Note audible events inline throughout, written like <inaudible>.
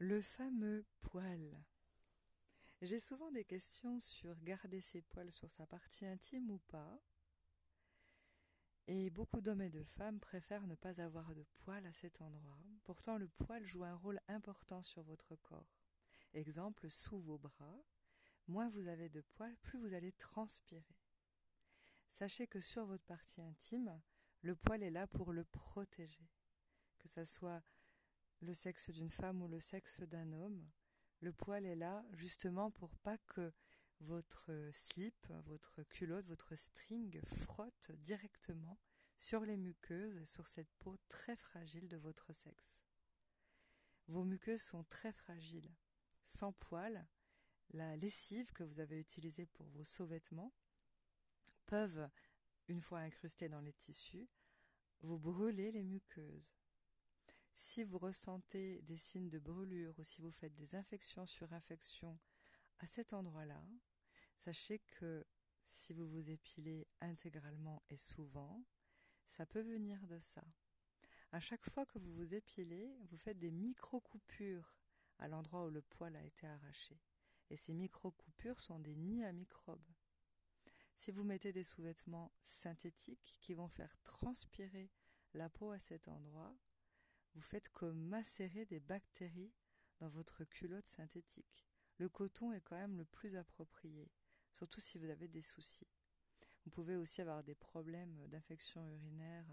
Le fameux poil. J'ai souvent des questions sur garder ses poils sur sa partie intime ou pas. Et beaucoup d'hommes et de femmes préfèrent ne pas avoir de poils à cet endroit. Pourtant, le poil joue un rôle important sur votre corps. Exemple, sous vos bras, moins vous avez de poils, plus vous allez transpirer. Sachez que sur votre partie intime, le poil est là pour le protéger. Que ça soit le sexe d'une femme ou le sexe d'un homme, le poil est là justement pour pas que votre slip, votre culotte, votre string frotte directement sur les muqueuses et sur cette peau très fragile de votre sexe. Vos muqueuses sont très fragiles. Sans poil, la lessive que vous avez utilisée pour vos sous-vêtements peuvent, une fois incrustées dans les tissus, vous brûler les muqueuses. Si vous ressentez des signes de brûlure ou si vous faites des infections sur infections à cet endroit-là, sachez que si vous vous épilez intégralement et souvent, ça peut venir de ça. À chaque fois que vous vous épilez, vous faites des micro-coupures à l'endroit où le poil a été arraché. Et ces micro-coupures sont des nids à microbes. Si vous mettez des sous-vêtements synthétiques qui vont faire transpirer la peau à cet endroit, vous faites comme macérer des bactéries dans votre culotte synthétique. Le coton est quand même le plus approprié, surtout si vous avez des soucis. Vous pouvez aussi avoir des problèmes d'infection urinaire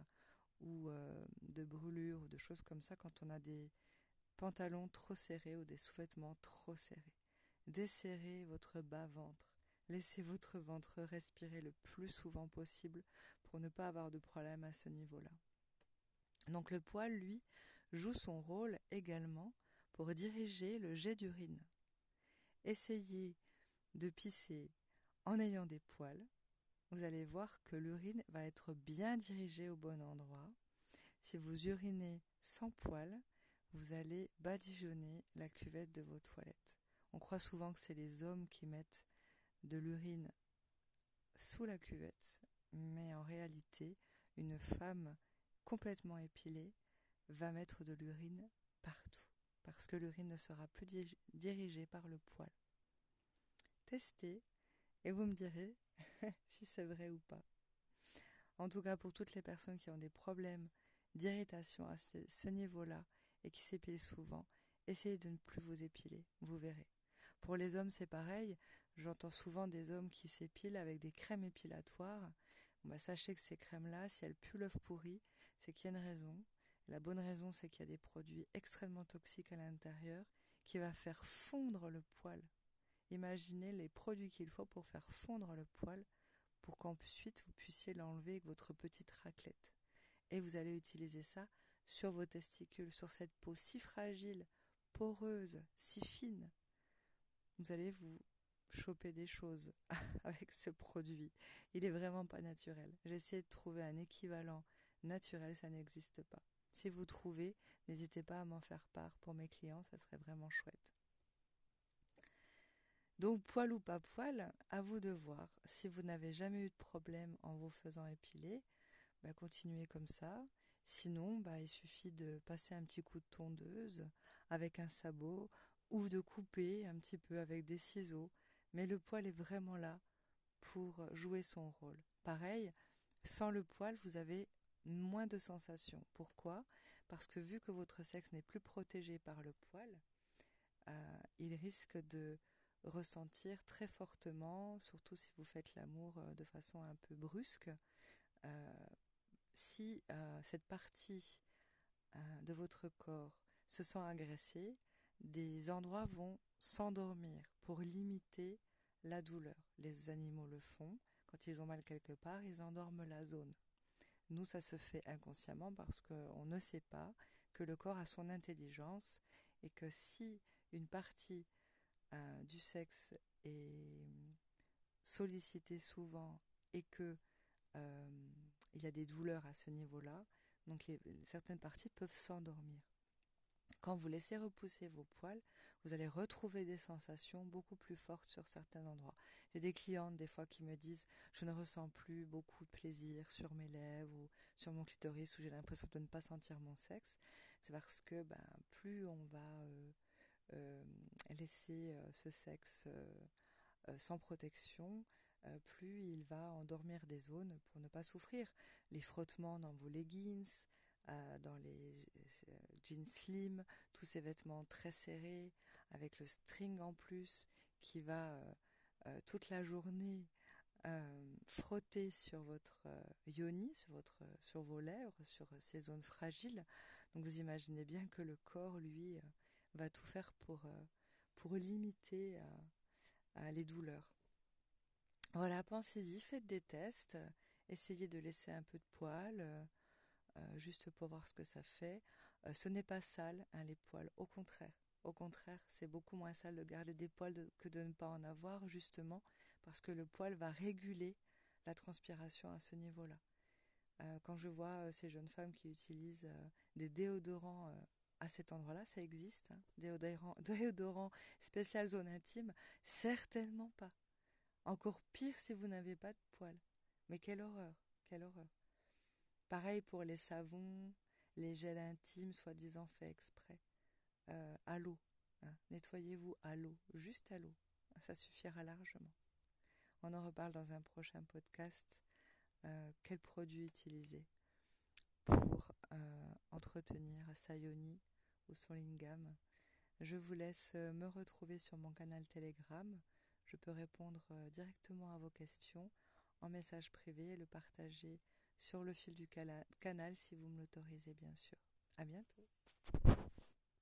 ou euh, de brûlure ou de choses comme ça quand on a des pantalons trop serrés ou des sous-vêtements trop serrés. Desserrez votre bas-ventre. Laissez votre ventre respirer le plus souvent possible pour ne pas avoir de problème à ce niveau-là. Donc le poil, lui, joue son rôle également pour diriger le jet d'urine. Essayez de pisser en ayant des poils. Vous allez voir que l'urine va être bien dirigée au bon endroit. Si vous urinez sans poils, vous allez badigeonner la cuvette de vos toilettes. On croit souvent que c'est les hommes qui mettent de l'urine sous la cuvette, mais en réalité, une femme complètement épilé va mettre de l'urine partout, parce que l'urine ne sera plus dirigée par le poil. Testez et vous me direz <laughs> si c'est vrai ou pas. En tout cas, pour toutes les personnes qui ont des problèmes d'irritation à ce niveau-là et qui s'épilent souvent, essayez de ne plus vous épiler, vous verrez. Pour les hommes, c'est pareil. J'entends souvent des hommes qui s'épilent avec des crèmes épilatoires. Bah, sachez que ces crèmes-là, si elles puent l'œuf pourri, c'est qu'il y a une raison. La bonne raison, c'est qu'il y a des produits extrêmement toxiques à l'intérieur qui va faire fondre le poil. Imaginez les produits qu'il faut pour faire fondre le poil pour qu'ensuite vous puissiez l'enlever avec votre petite raclette. Et vous allez utiliser ça sur vos testicules, sur cette peau si fragile, poreuse, si fine. Vous allez vous choper des choses <laughs> avec ce produit. Il est vraiment pas naturel. J'ai essayé de trouver un équivalent naturel, ça n'existe pas. Si vous trouvez, n'hésitez pas à m'en faire part pour mes clients, ça serait vraiment chouette. Donc poil ou pas poil, à vous de voir. Si vous n'avez jamais eu de problème en vous faisant épiler, bah, continuez comme ça. Sinon, bah, il suffit de passer un petit coup de tondeuse avec un sabot ou de couper un petit peu avec des ciseaux mais le poil est vraiment là pour jouer son rôle. Pareil, sans le poil, vous avez moins de sensations. Pourquoi? Parce que vu que votre sexe n'est plus protégé par le poil, euh, il risque de ressentir très fortement, surtout si vous faites l'amour euh, de façon un peu brusque, euh, si cette partie de votre corps se sent agressée, des endroits vont s'endormir pour limiter la douleur. Les animaux le font. Quand ils ont mal quelque part, ils endorment la zone. Nous, ça se fait inconsciemment parce qu'on ne sait pas que le corps a son intelligence et que si une partie euh, du sexe est sollicitée souvent et que euh, il y a des douleurs à ce niveau-là, donc certaines parties peuvent s'endormir. Quand vous laissez repousser vos poils, vous allez retrouver des sensations beaucoup plus fortes sur certains endroits. J'ai des clientes des fois qui me disent je ne ressens plus beaucoup de plaisir sur mes lèvres ou sur mon clitoris où j'ai l'impression de ne pas sentir mon sexe. C'est parce que ben, plus on va euh, laisser ce sexe sans protection, plus il va endormir des zones pour ne pas souffrir. Les frottements dans vos leggings, dans les jeans slim, tous ces vêtements très serrés, avec le string en plus, qui va toute la journée euh, frotter sur votre euh, yoni, sur, votre, sur vos lèvres, sur ces zones fragiles. Donc vous imaginez bien que le corps, lui, euh, va tout faire pour, pour limiter les douleurs. Voilà, pensez-y, faites des tests, essayez de laisser un peu de poils, juste pour voir ce que ça fait. ce n'est pas sale, hein, les poils, au contraire. Au contraire, c'est beaucoup moins sale de garder des poils que de ne pas en avoir, justement, parce que le poil va réguler la transpiration à ce niveau-là. Euh, quand je vois euh, ces jeunes femmes qui utilisent euh, des déodorants à cet endroit-là, ça existe, hein, déodorant, <laughs> déodorant spécial zone intime, certainement pas. Encore pire si vous n'avez pas de poils. Mais quelle horreur, quelle horreur. Pareil pour les savons, les gels intimes soi-disant faits exprès. à l'eau. Hein. Nettoyez-vous à l'eau, juste à l'eau. Ça suffira largement. On en reparle dans un prochain podcast. Euh, quel produit utiliser pour euh, entretenir sa yoni ou son lingam? Je vous laisse euh, me retrouver sur mon canal Telegram. Je peux répondre directement à vos questions en message privé et le partager sur le fil du canal si vous me l'autorisez bien sûr. À bientôt.